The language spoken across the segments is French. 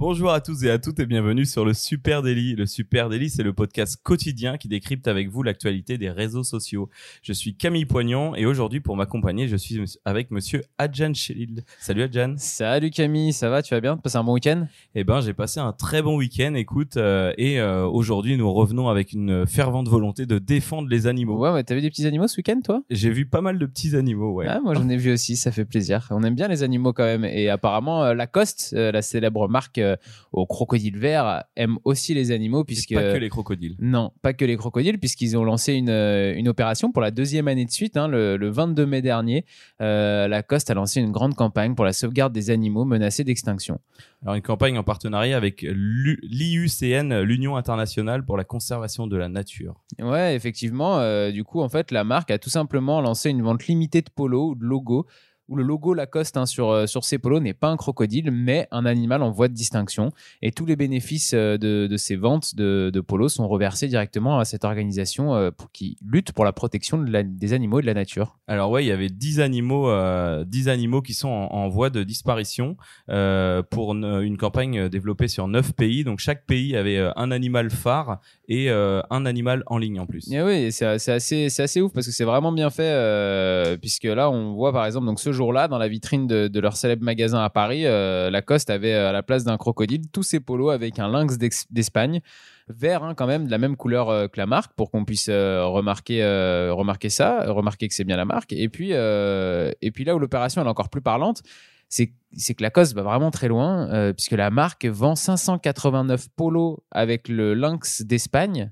Bonjour à tous et à toutes et bienvenue sur le Super Daily. Le Super Daily, c'est le podcast quotidien qui décrypte avec vous l'actualité des réseaux sociaux. Je suis Camille Poignant et aujourd'hui pour m'accompagner, je suis avec monsieur Adjan Chelil. Salut Adjan. Salut Camille, ça va? Tu vas bien? Passé un bon week-end? Eh ben, j'ai passé un très bon week-end, écoute, euh, et euh, aujourd'hui nous revenons avec une fervente volonté de défendre les animaux. Ouais, ouais, t'as vu des petits animaux ce week-end toi? J'ai vu pas mal de petits animaux, ouais. Ah, moi j'en ai vu aussi, ça fait plaisir. On aime bien les animaux quand même. Et apparemment, euh, Lacoste, la célèbre marque euh, au crocodile vert, aime aussi les animaux puisque... Pas que les crocodiles. Non, pas que les crocodiles, puisqu'ils ont lancé une, euh, une opération pour la deuxième année de suite. hein, le, le 22 mai dernier, euh, Lacoste a lancé une grande campagne pour la sauvegarde des animaux menacés d'extinction. Alors une campagne en partenariat avec l'IUCN, l'Union internationale pour la conservation de la nature. Ouais, effectivement. euh, du coup, en fait, la marque a tout simplement lancé une vente limitée de polos ou de logos, où le logo Lacoste hein, sur, euh, sur ces polos n'est pas un crocodile, mais un animal en voie de distinction. Et tous les bénéfices euh, de, de ces ventes de, de polos sont reversés directement à cette organisation euh, pour, qui lutte pour la protection de la- des animaux et de la nature. Alors ouais, il y avait 10 animaux, euh, 10 animaux qui sont en, en voie de disparition euh, pour une, une campagne développée sur 9 pays. Donc chaque pays avait un animal phare et euh, un animal en ligne en plus. Et oui, et c'est assez, assez ouf parce que c'est vraiment bien fait, puisque là, on voit par exemple, donc ce jour-là, dans la vitrine de, leur célèbre magasin à Paris, euh, Lacoste avait euh, à la place d'un crocodile tous ses polos avec un lynx d'Espagne, vert hein, quand même, de la même couleur euh, que la marque, pour qu'on puisse remarquer, remarquer ça, remarquer que c'est bien la marque. Et puis, et puis là où l'opération est encore plus parlante, c'est que Lacoste va vraiment très loin, puisque la marque vend 589 polos avec le lynx d'Espagne.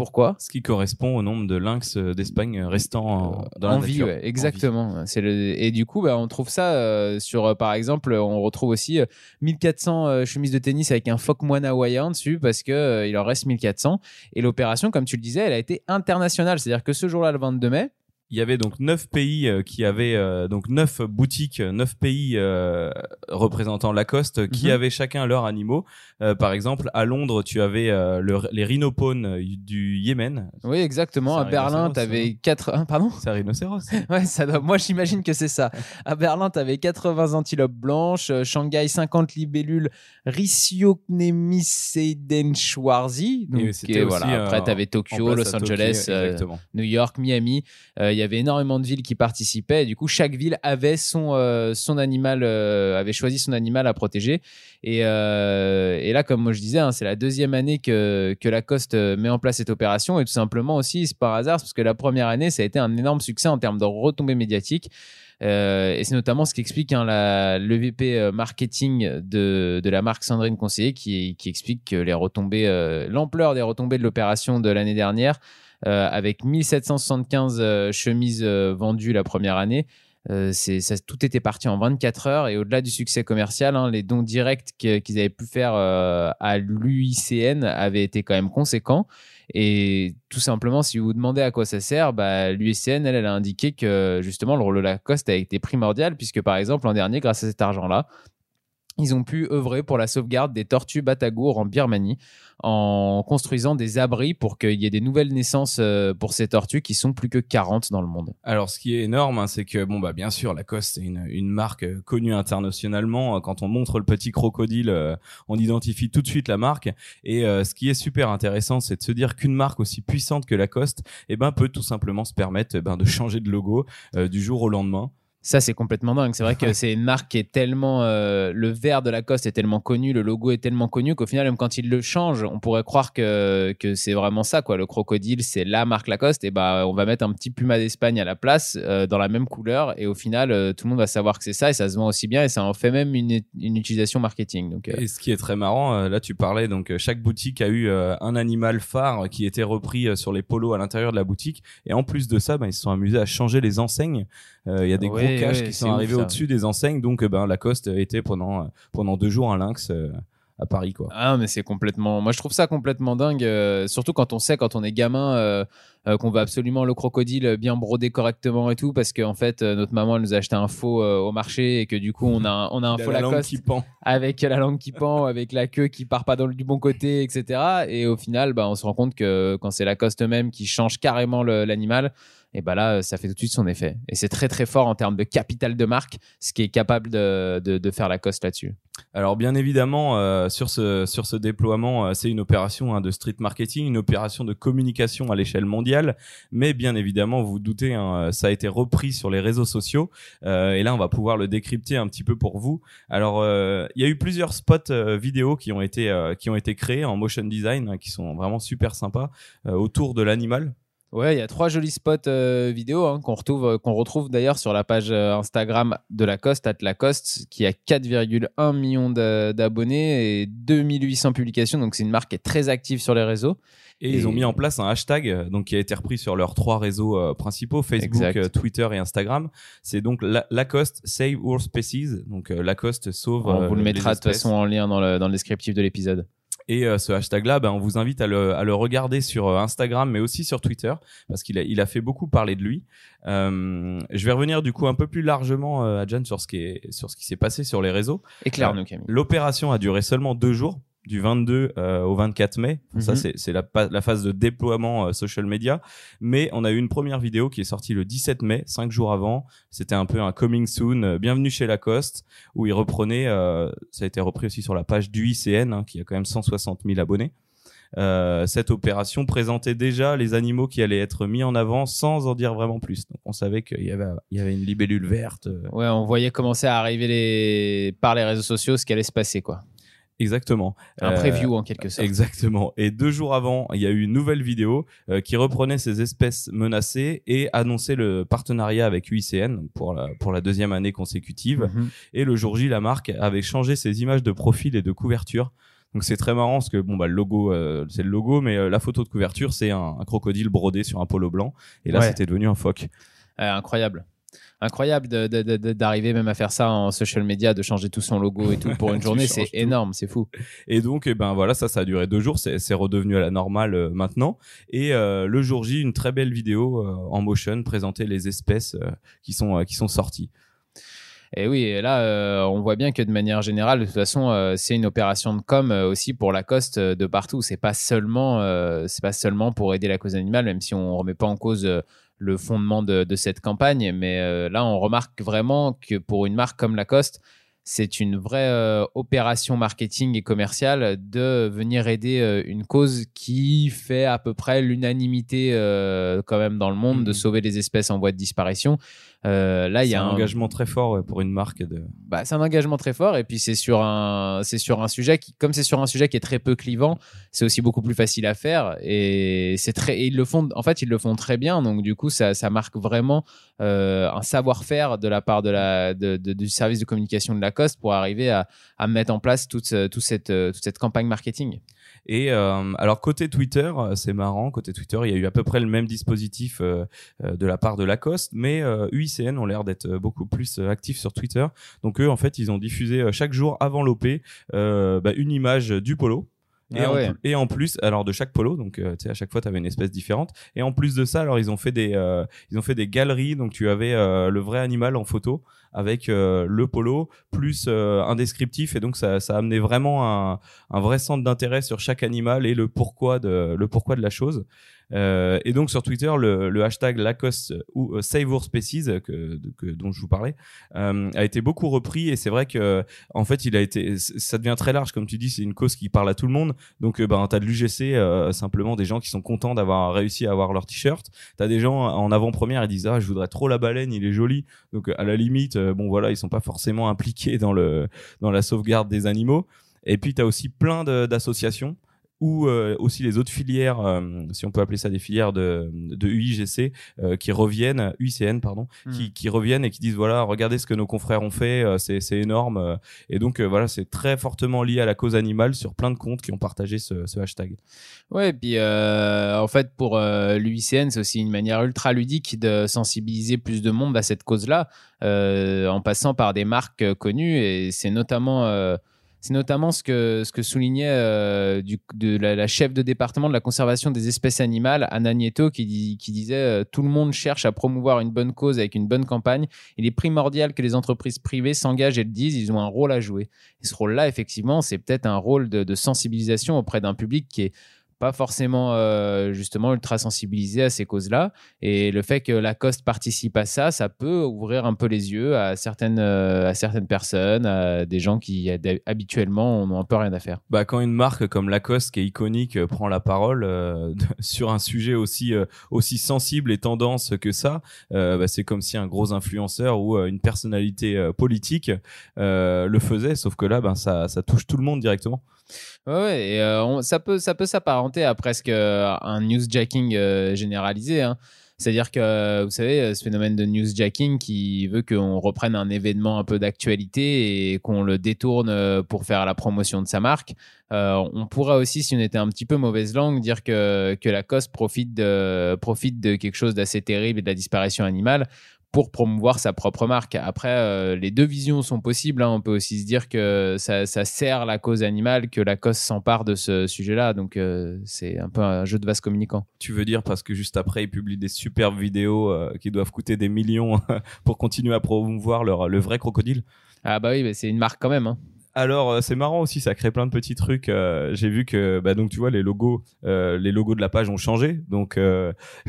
Pourquoi Ce qui correspond au nombre de lynx euh, d'Espagne restant en, dans la en vie, nature. ouais, exactement. C'est le... Et du coup, bah, on trouve ça euh, sur, euh, par exemple, on retrouve aussi euh, 1400 euh, chemises de tennis avec un phoque moine hawaïen dessus parce que euh, il en reste 1400. Et l'opération, comme tu le disais, elle a été internationale. C'est-à-dire que ce jour-là, le 22 mai, Il y avait donc 9 pays euh, qui avaient euh, donc 9 boutiques, 9 pays euh, représentant Lacoste qui Mhm. avaient chacun leurs animaux. Euh, par exemple, à Londres, tu avais le- les rhinophones euh, du Yémen. oui, exactement. À Berlin, tu avais 4. Hein, pardon? C'est un rhinocéros. Ouais, ça doit... Moi, j'imagine que c'est ça. À Berlin, tu avais 80 antilopes blanches. Shanghai, 50 libellules Rhisiocnemiseidenschwarzi. Donc, Et aussi, voilà. Après, tu avais Tokyo, Los Tokyo, Angeles. New York, Miami. Il y avait énormément de villes qui participaient. Et du coup, chaque ville avait son, euh, animal, euh, avait choisi son animal à protéger. Et, euh, là, comme moi je disais, hein, c'est la deuxième année que, que Lacoste met en place cette opération. Et tout simplement aussi, c'est par hasard, parce que la première année, ça a été un énorme succès en termes de retombées médiatiques. Euh, et c'est notamment ce qui explique hein, la, le euh, marketing de, de la marque Sandrine Conseiller qui, qui explique que les retombées, euh, l'ampleur des retombées de l'opération de l'année dernière, euh, avec 1775 euh, chemises vendues la première année, euh, tout était parti en 24 heures et au-delà du succès commercial, hein, les dons directs qu'ils avaient pu faire euh, à l'UICN avaient été quand même conséquents. Et tout simplement, si vous vous demandez à quoi ça sert, bah, l'UICN, elle, elle a indiqué que justement le rôle de Lacoste a été primordial puisque par exemple l'an dernier, grâce à cet argent-là, ils ont pu œuvrer pour la sauvegarde des tortues batagours en Birmanie en construisant des abris pour qu'il y ait des nouvelles naissances euh, pour ces tortues qui sont plus que 40 dans le monde. Alors, ce qui est énorme, hein, c'est que bon bah bien sûr, Lacoste est une, marque euh, connue internationalement. Euh, Quand on montre le petit crocodile, on identifie tout de suite la marque. Et ce qui est super intéressant, c'est de se dire qu'une marque aussi puissante que Lacoste, eh ben peut tout simplement se permettre eh ben, de changer de logo du jour au lendemain. Ça, c'est complètement dingue. C'est vrai que c'est une marque qui est tellement. euh, le vert de Lacoste est tellement connu, le logo est tellement connu qu'au final, même quand ils le changent, on pourrait croire que, que c'est vraiment ça. Quoi. Le crocodile, c'est la marque Lacoste. Et bah, on va mettre un petit puma d'Espagne à la place, euh, dans la même couleur. Et au final, euh, tout le monde va savoir que c'est ça et ça se vend aussi bien. Et ça en fait même une, une utilisation marketing. Donc, euh, Et ce qui est très marrant, euh, là tu parlais donc euh, chaque boutique a eu un animal phare qui était repris sur les polos à l'intérieur de la boutique. Et en plus de ça, ben, ils se sont amusés à changer les enseignes. Euh, Il y a des Ouais, gros caches ouais, qui sont arrivés au-dessus des enseignes. Donc euh, ben Lacoste était pendant pendant deux jours un lynx. euh, à Paris, quoi. Ah, mais c'est complètement. Moi, je trouve ça complètement dingue, euh, surtout quand on sait, quand on est gamin, euh, euh, qu'on veut absolument le crocodile bien brodé correctement et tout, parce qu'en fait, notre maman elle nous a acheté un faux au marché et que du coup, on a, un- on a un Il a faux la Lacoste qui pend. avec la langue qui pend, avec la queue qui part pas dans le, du bon côté, etc. Et au final, bah, on se rend compte que quand c'est Lacoste même qui change carrément l'animal, et bah là, ça fait tout de suite son effet. Et c'est très très fort en termes de capital de marque, ce qui est capable de, de, faire Lacoste là-dessus. Alors bien évidemment, euh, sur ce sur ce déploiement, euh, c'est une opération hein, de street marketing, une opération de communication à l'échelle mondiale. Mais bien évidemment, vous vous doutez, hein, ça a été repris sur les réseaux sociaux. Euh, et là, on va pouvoir le décrypter un petit peu pour vous. Alors, euh, il y a eu plusieurs spots euh, vidéo qui ont été euh, qui ont été créés en motion design, hein, qui sont vraiment super sympas euh, autour de l'animal. Ouais, il y a trois jolis spots euh, vidéo hein, qu'on retrouve, euh, qu'on retrouve d'ailleurs sur la page euh, Instagram de Lacoste, at Lacoste, qui a 4,1 millions d'a- d'abonnés et 2800 publications. Donc c'est une marque qui est très active sur les réseaux. Et, Et- ils ont mis en place un hashtag euh, donc qui a été repris sur leurs trois réseaux principaux Facebook, Twitter et Instagram. C'est donc La- Lacoste Save Our Species. Donc Lacoste sauve. On vous le mettra de toute façon en lien dans le, dans le descriptif de l'épisode. Et euh, ce hashtag-là, ben, on vous invite à le, à le regarder sur euh, Instagram, mais aussi sur Twitter, parce qu'il a, il a fait beaucoup parler de lui. Euh, je vais revenir du coup un peu plus largement, euh, Adjan, sur ce qui est, sur ce qui s'est passé sur les réseaux. Éclaire-nous, Camille. L'opération a duré seulement deux jours, du 22 euh, au 24 mai. Ça, Mhm. c'est c'est la, la phase de déploiement euh, social media. Mais on a eu une première vidéo qui est sortie le 17 mai, cinq jours avant. C'était un peu un coming soon, euh, bienvenue chez Lacoste, où il reprenait, ça a été repris aussi sur la page du ICN, hein, qui a quand même 160 000 abonnés. Cette opération présentait déjà les animaux qui allaient être mis en avant sans en dire vraiment plus. Donc on savait qu'il y avait, il y avait une libellule verte. Ouais, on voyait commencer à arriver les... par les réseaux sociaux ce qui allait se passer, quoi. Exactement. Un Euh, preview en quelque sorte. Exactement. Et deux jours avant, il y a eu une nouvelle vidéo euh, qui reprenait ces espèces menacées et annonçait le partenariat avec UICN pour la, pour la deuxième année consécutive. Mhm. Et le jour J, la marque avait changé ses images de profil et de couverture. Donc c'est très marrant parce que bon bah le logo euh, c'est le logo mais la photo de couverture c'est un, un crocodile brodé sur un polo blanc et là Ouais. c'était devenu un phoque. Incroyable. Incroyable d'arriver même à faire ça en social media, de changer tout son logo et tout pour une journée, c'est énorme, c'est fou. Et donc, eh ben voilà, ça, ça a duré deux jours. C'est c'est redevenu à la normale euh, maintenant. Et euh, le jour J, une très belle vidéo euh, en motion présentait les espèces qui sont qui sont sorties. Et oui, et là, euh, on voit bien que de manière générale, de toute façon, euh, c'est une opération de com euh, aussi pour Lacoste de partout. C'est pas seulement, c'est pas seulement pour aider la cause animale, même si on remet pas en cause le fondement de, de cette campagne. Mais euh, là, on remarque vraiment que pour une marque comme Lacoste, c'est une vraie euh, opération marketing et commerciale de venir aider euh, une cause qui fait à peu près l'unanimité quand même dans le monde de Mhm. sauver les espèces en voie de disparition. Euh, là, il y C'est a un un engagement très fort pour une marque. De... bah, c'est un engagement très fort et puis c'est sur un c'est sur un sujet qui comme c'est sur un sujet qui est très peu clivant c'est aussi beaucoup plus facile à faire et c'est très et ils le font en fait ils le font très bien donc du coup ça, ça marque vraiment euh, un savoir-faire de la part de la de, de- du service de communication de Lacoste pour arriver à, à mettre en place toute ce- toute cette toute cette campagne marketing Et euh, alors côté Twitter, euh, c'est marrant. Côté Twitter, il y a eu à peu près le même dispositif de la part de Lacoste, mais euh, UICN ont l'air d'être euh, beaucoup plus euh, actifs sur Twitter. Donc eux, en fait, ils ont diffusé euh, chaque jour avant l'OP euh, bah, une image du polo. Et, Ah ouais. et en plus, alors de chaque polo, donc euh, tu sais à chaque fois tu avais une espèce différente. Et en plus de ça, alors ils ont fait des euh, ils ont fait des galeries, donc tu avais euh, le vrai animal en photo avec euh, le polo plus euh, un descriptif. Et donc ça ça amenait vraiment un, vrai centre d'intérêt sur chaque animal et le pourquoi de le pourquoi de la chose. Euh, et donc sur Twitter, le, hashtag Lacoste ou euh, Species dont je vous parlais a été beaucoup repris. Et c'est vrai que en fait il a été ça devient très large. Comme tu dis c'est une cause qui parle à tout le monde. Donc ben t'as de l'UGC simplement des gens qui sont contents d'avoir réussi à avoir leur t-shirt. T'as des gens en avant-première ils disent ah je voudrais trop la baleine il est joli. Donc à la limite bon voilà ils sont pas forcément impliqués dans le dans la sauvegarde des animaux. Et puis t'as aussi plein d'associations ou euh, aussi les autres filières, euh, si on peut appeler ça des filières de, de UIGC, euh, qui reviennent, UICN pardon, Hmm. qui, qui reviennent et qui disent voilà, regardez ce que nos confrères ont fait, c'est énorme. et donc voilà, c'est très fortement lié à la cause animale sur plein de comptes qui ont partagé ce, ce hashtag. Ouais, et puis en fait, pour l'UICN, c'est aussi une manière ultra ludique de sensibiliser plus de monde à cette cause-là, en passant par des marques connues. Et c'est notamment, C'est notamment ce que, ce que soulignait euh, du, de la, la, chef de département de la conservation des espèces animales, Anna Nieto, qui, dit, qui disait euh, Tout le monde cherche à promouvoir une bonne cause avec une bonne campagne. Il est primordial que les entreprises privées s'engagent et le disent, ils ont un rôle à jouer. Et ce rôle-là, effectivement, c'est peut-être un rôle de, de sensibilisation auprès d'un public qui est pas forcément euh, justement ultra sensibilisé à ces causes-là. Et le fait que Lacoste participe à ça, ça peut ouvrir un peu les yeux à certaines, euh, à certaines personnes, à des gens qui habituellement n'ont un peu rien à faire. Bah, quand une marque comme Lacoste, qui est iconique, euh, prend la parole sur un sujet aussi, aussi sensible et tendance que ça, bah, c'est comme si un gros influenceur ou une personnalité politique le faisait, sauf que là, ben, ça, ça touche tout le monde directement. Ouais, et ça peut ça peut s'apparenter à presque euh, un newsjacking euh, généralisé. Hein. C'est-à-dire que, vous savez, ce phénomène de newsjacking qui veut qu'on reprenne un événement un peu d'actualité et qu'on le détourne pour faire la promotion de sa marque. on pourrait aussi, si on était un petit peu mauvaise langue, dire que, que Lacoste profite de, profite de quelque chose d'assez terrible et de la disparition animale pour promouvoir sa propre marque. Après, euh, les deux visions sont possibles. Hein. On peut aussi se dire que ça, sert la cause animale, que la cause s'empare de ce sujet-là. Donc, euh, c'est un peu un jeu de vase communicant. Tu veux dire parce que juste après, ils publient des superbes vidéos euh, qui doivent coûter des millions pour continuer à promouvoir leur, le vrai crocodile? Ah bah oui, c'est une marque quand même. Hein. Alors euh, c'est marrant aussi, ça crée plein de petits trucs. Euh, j'ai vu que bah donc tu vois les logos, euh, les logos de la page ont changé. Donc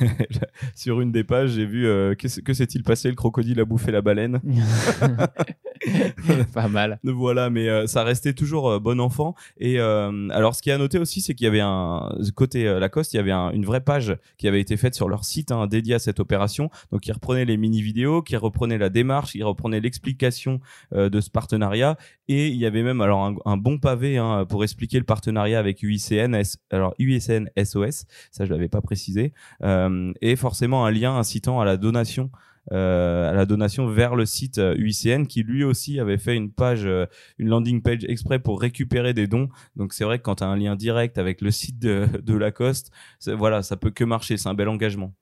sur une des pages, j'ai vu que, que s'est-il passé Le crocodile a bouffé la baleine. Pas mal. Voilà, mais ça restait toujours bon enfant. Et alors ce qui a noté aussi, c'est qu'il y avait un côté Lacoste, il y avait une vraie page qui avait été faite sur leur site hein, dédiée à cette opération. Donc ils reprenaient les mini vidéos, qui reprenaient la démarche, ils reprenaient l'explication de ce partenariat et il y avait même alors un, bon pavé hein, pour expliquer le partenariat avec UICN, alors UICN SOS, ça je l'avais pas précisé, euh, et forcément un lien incitant à la donation. Euh, vers le site UICN qui lui aussi avait fait une page, euh, une landing page exprès pour récupérer des dons. Donc c'est vrai que quand tu as un lien direct avec le site de, de Lacoste, voilà, ça peut que marcher. C'est un bel engagement.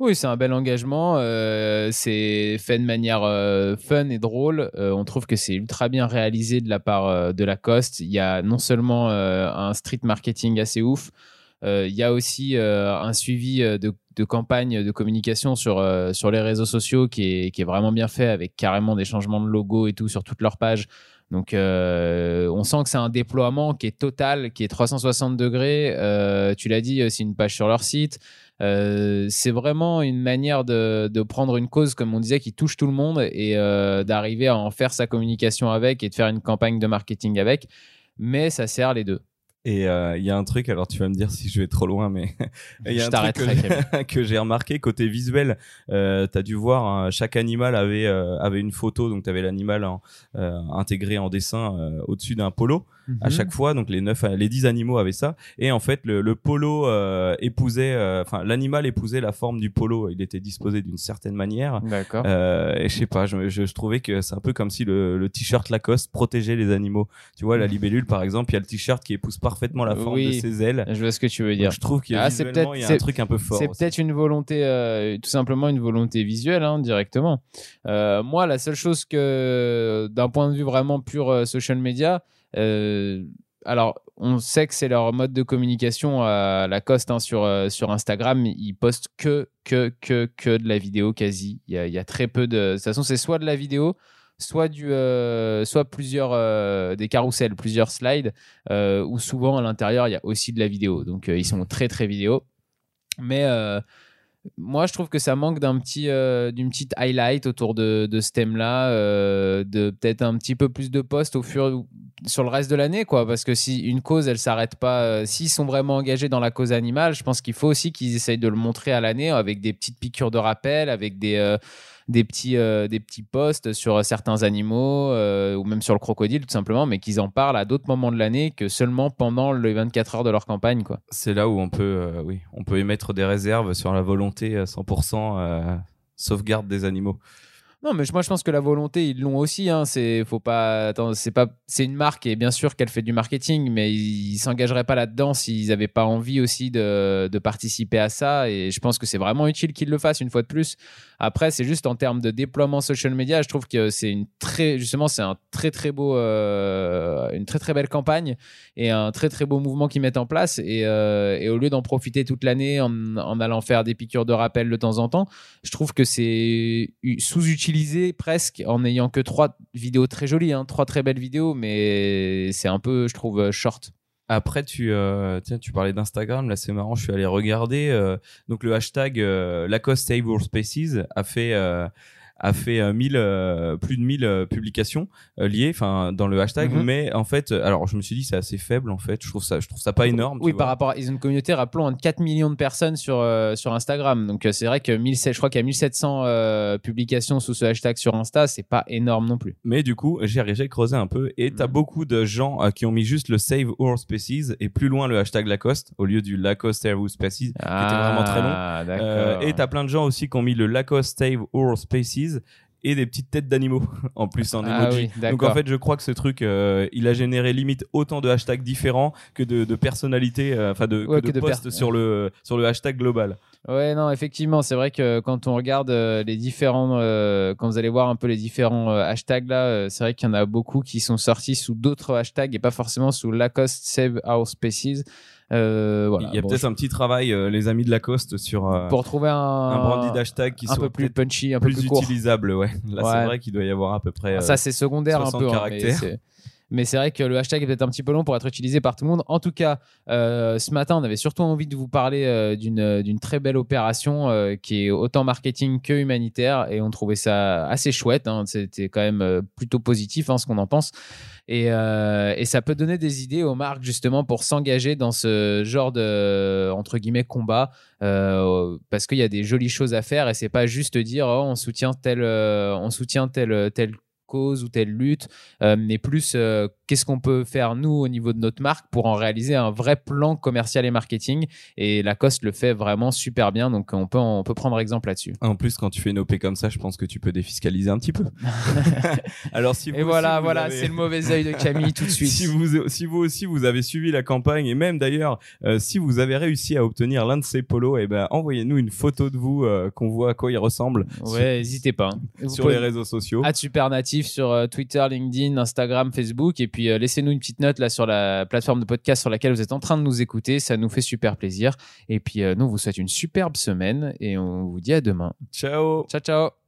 Oui, c'est un bel engagement. Euh, c'est fait de manière euh, fun et drôle. Euh, on trouve que c'est ultra bien réalisé de la part de Lacoste. Il y a non seulement un street marketing assez ouf, il y a aussi un suivi de, de, campagne de communication sur, sur les réseaux sociaux qui est, qui est vraiment bien fait avec carrément des changements de logo et tout sur toutes leurs pages. Donc, on sent que c'est un déploiement qui est total, qui est 360 degrés. tu l'as dit, c'est une page sur leur site. Euh, c'est vraiment une manière de, de, prendre une cause, comme on disait, qui touche tout le monde et euh, d'arriver à en faire sa communication avec et de faire une campagne de marketing avec. Mais ça sert les deux. Et euh, il y a un truc, alors tu vas me dire si je vais trop loin, mais il y a un truc que j'ai remarqué côté visuel. Euh, tu as dû voir, hein, chaque animal avait euh, avait une photo, donc tu avais l'animal intégré en dessin au-dessus d'un polo à mhm. chaque fois. Donc les neuf, les dix animaux avaient ça. Et en fait, le, le polo épousait, enfin l'animal épousait la forme du polo. Il était disposé d'une certaine manière. D'accord. et je sais pas, je, je, trouvais que c'est un peu comme si le, le t-shirt Lacoste protégeait les animaux. Tu vois, la libellule par exemple, il y a le t-shirt qui épouse parfaitement la forme de ses ailes. Je vois ce que tu veux dire. je trouve qu'il y a, ah, visuellement, il y a un truc un peu fort. C'est peut-être une volonté, euh, tout simplement une volonté visuelle, hein, directement. Euh, moi, la seule chose que, d'un point de vue vraiment pur euh, social media, alors, on sait que c'est leur mode de communication à Lacoste hein, sur, sur Instagram. Ils postent que, que, que, que de la vidéo quasi. Il y a, très peu de. De toute façon, c'est soit de la vidéo, soit du euh, soit plusieurs euh, des carousels plusieurs slides euh, où souvent à l'intérieur il y a aussi de la vidéo donc ils sont très très vidéo mais moi, je trouve que ça manque d'un petit, d'une petite highlight autour de, ce thème-là, de peut-être un petit peu plus de posts au fur sur le reste de l'année, quoi. Parce que si une cause, elle s'arrête pas, s'ils sont vraiment engagés dans la cause animale, je pense qu'il faut aussi qu'ils essayent de le montrer à l'année avec des petites piqûres de rappel, avec des des petits, euh, des petits posts sur certains animaux euh, ou même sur le crocodile tout simplement, mais qu'ils en parlent à d'autres moments de l'année que seulement pendant les 24 heures de leur campagne. C'est là où on peut, euh, oui, on peut émettre des réserves sur la volonté à 100% sauvegarde des animaux. Non, mais moi je pense que la volonté ils l'ont aussi. Hein. C'est faut pas. C'est pas. C'est une marque et bien sûr qu'elle fait du marketing, mais ils s'engageraient pas là-dedans s'ils avaient pas envie aussi de, de participer à ça. Et je pense que c'est vraiment utile qu'ils le fassent une fois de plus. Après, c'est juste en termes de déploiement social media, je trouve que c'est une très justement c'est un très très beau, euh, une très très belle campagne et un très très beau mouvement qu'ils mettent en place. Et, euh, et au lieu d'en profiter toute l'année en, en allant faire des piqûres de rappel de temps en temps, je trouve que c'est u- sous-utilisé presque en n'ayant que trois vidéos très jolies, hein, trois très belles vidéos, mais c'est un peu, je trouve, euh, short. Après, tu, euh, tiens, tu parlais d'Instagram, là c'est marrant, je suis allé regarder. euh, donc le hashtag euh, Lacoste Our Species a fait, a fait euh, 1000, euh, plus de 1000 euh, publications euh, liées enfin dans le hashtag. Mhm. Mais en fait, euh, alors je me suis dit c'est assez faible en fait. Je trouve ça, je trouve ça pas énorme. Oui, par vois. rapport à ils ont une communauté, rappelons, de 4 millions de personnes sur, euh, sur Instagram. Donc euh, c'est vrai que 1700, je crois qu'il y a 1700 euh, publications sous ce hashtag sur Insta, c'est pas énorme non plus. Mais du coup, j'ai creusé un peu et t'as Mhm. beaucoup de gens euh, qui ont mis juste le Save Our Species et plus loin le hashtag Lacoste au lieu du Lacoste Save Our Species. Ah, vraiment très long. d'accord. Euh, et t'as plein de gens aussi qui ont mis le Lacoste Save Our Species et des petites têtes d'animaux en plus en Ah emoji. oui, Donc en fait, je crois que ce truc, euh, il a généré limite autant de hashtags différents que de, de personnalités, euh, enfin de, Ouais, que de que de posts sur le sur le hashtag global. Ouais, non, effectivement, c'est vrai que quand on regarde euh, les différents, quand vous allez voir un peu les différents hashtags là, c'est vrai qu'il y en a beaucoup qui sont sortis sous d'autres hashtags et pas forcément sous Lacoste Save Our Species. Euh, voilà. il y a Bon, peut-être un petit travail, euh, les amis de Lacoste, sur euh, pour trouver un, un brandy d'hashtag qui un soit peu plus punchy, un peu plus, utilisable. Ouais. Là, Ouais. c'est vrai qu'il doit y avoir à peu près. euh, Ça, c'est secondaire un 60 peu. hein, caractères. Mais c'est vrai que le hashtag est peut-être un petit peu long pour être utilisé par tout le monde. En tout cas, euh, ce matin, on avait surtout envie de vous parler euh, d'une d'une très belle opération euh, qui est autant marketing que humanitaire et on trouvait ça assez chouette. hein. C'était quand même euh, plutôt positif, hein, ce qu'on en pense. Et, euh, ça peut donner des idées aux marques justement pour s'engager dans ce genre de entre guillemets combat euh, parce qu'il y a des jolies choses à faire et c'est pas juste dire oh, on soutient tel euh, on soutient tel tel cause ou telle lutte, euh, mais plus euh, qu'est-ce qu'on peut faire nous au niveau de notre marque pour en réaliser un vrai plan commercial et marketing. Et Lacoste le fait vraiment super bien, donc on peut, on peut prendre exemple là-dessus. En plus, quand tu fais une OP comme ça, je pense que tu peux défiscaliser un petit peu. Alors si vous Et voilà, vous voilà, avez- c'est le mauvais œil de Camille tout de suite. Si vous, si vous aussi vous avez suivi la campagne et même d'ailleurs euh, si vous avez réussi à obtenir l'un de ces polos, eh ben envoyez-nous une photo de vous qu'on voit à quoi il ressemble Ouais, n'hésitez pas. hein. sur, pouvez- les réseaux sociaux. At Super Sur euh, Twitter, LinkedIn, Instagram, Facebook. Et puis euh, laissez-nous une petite note là sur la plateforme de podcast sur laquelle vous êtes en train de nous écouter. Ça nous fait super plaisir. Et puis euh, nous, on vous souhaite une superbe semaine et on vous dit à demain. Ciao. Ciao, ciao.